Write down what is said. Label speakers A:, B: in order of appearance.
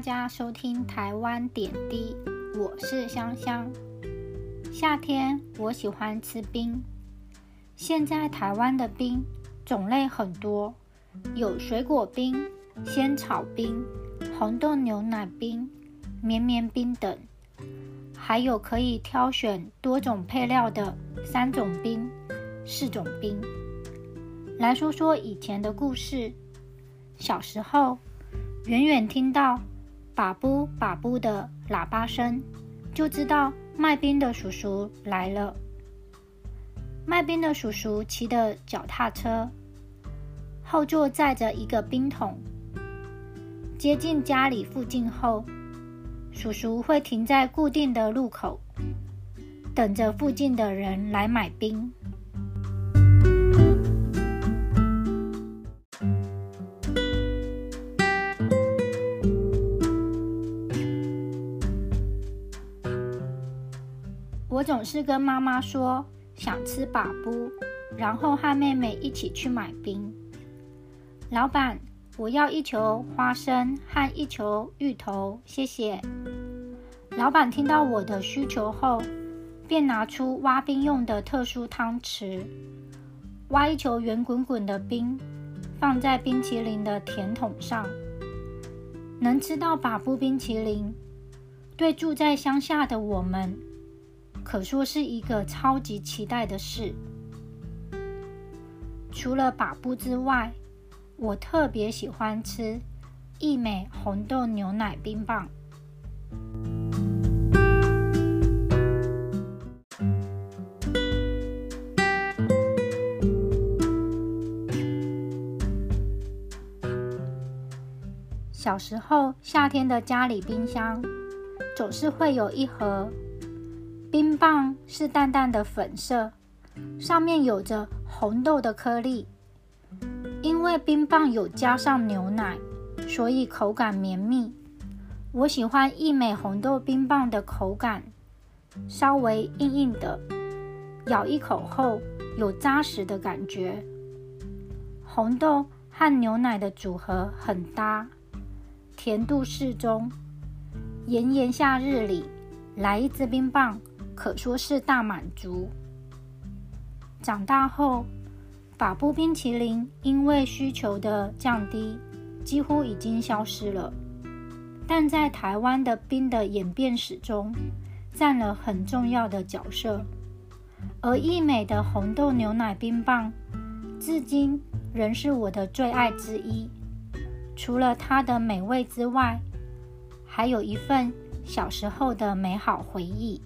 A: 大家收听台湾点滴，我是香香。夏天我喜欢吃冰。现在台湾的冰种类很多，有水果冰、仙草冰、红豆牛奶冰、绵绵冰等，还有可以挑选多种配料的三种冰、四种冰。来说说以前的故事。小时候，远远听到“把布把布”的喇叭声，就知道卖冰的叔叔来了。卖冰的叔叔骑的脚踏车，后座载着一个冰桶。接近家里附近后，叔叔会停在固定的路口，等着附近的人来买冰。我总是跟妈妈说。想吃把布，然后和妹妹一起去买冰。老板，我要一球花生和一球芋头，谢谢。老板听到我的需求后，便拿出挖冰用的特殊汤匙，挖一球圆滚滚的冰，放在冰淇淋的甜筒上。能吃到把布冰淇淋，对住在乡下的我们。可说是一个超级期待的事。除了把布之外，我特别喜欢吃益美红豆牛奶冰棒。小时候，夏天的家里冰箱总是会有一盒。冰棒是淡淡的粉色，上面有着红豆的颗粒。因为冰棒有加上牛奶，所以口感绵密。我喜欢一美红豆冰棒的口感，稍微硬硬的，咬一口后有扎实的感觉。红豆和牛奶的组合很搭，甜度适中。炎炎夏日里，来一支冰棒。可说是大满足。长大后，法布冰淇淋因为需求的降低，几乎已经消失了。但在台湾的冰的演变史中，占了很重要的角色。而益美的红豆牛奶冰棒，至今仍是我的最爱之一。除了它的美味之外，还有一份小时候的美好回忆。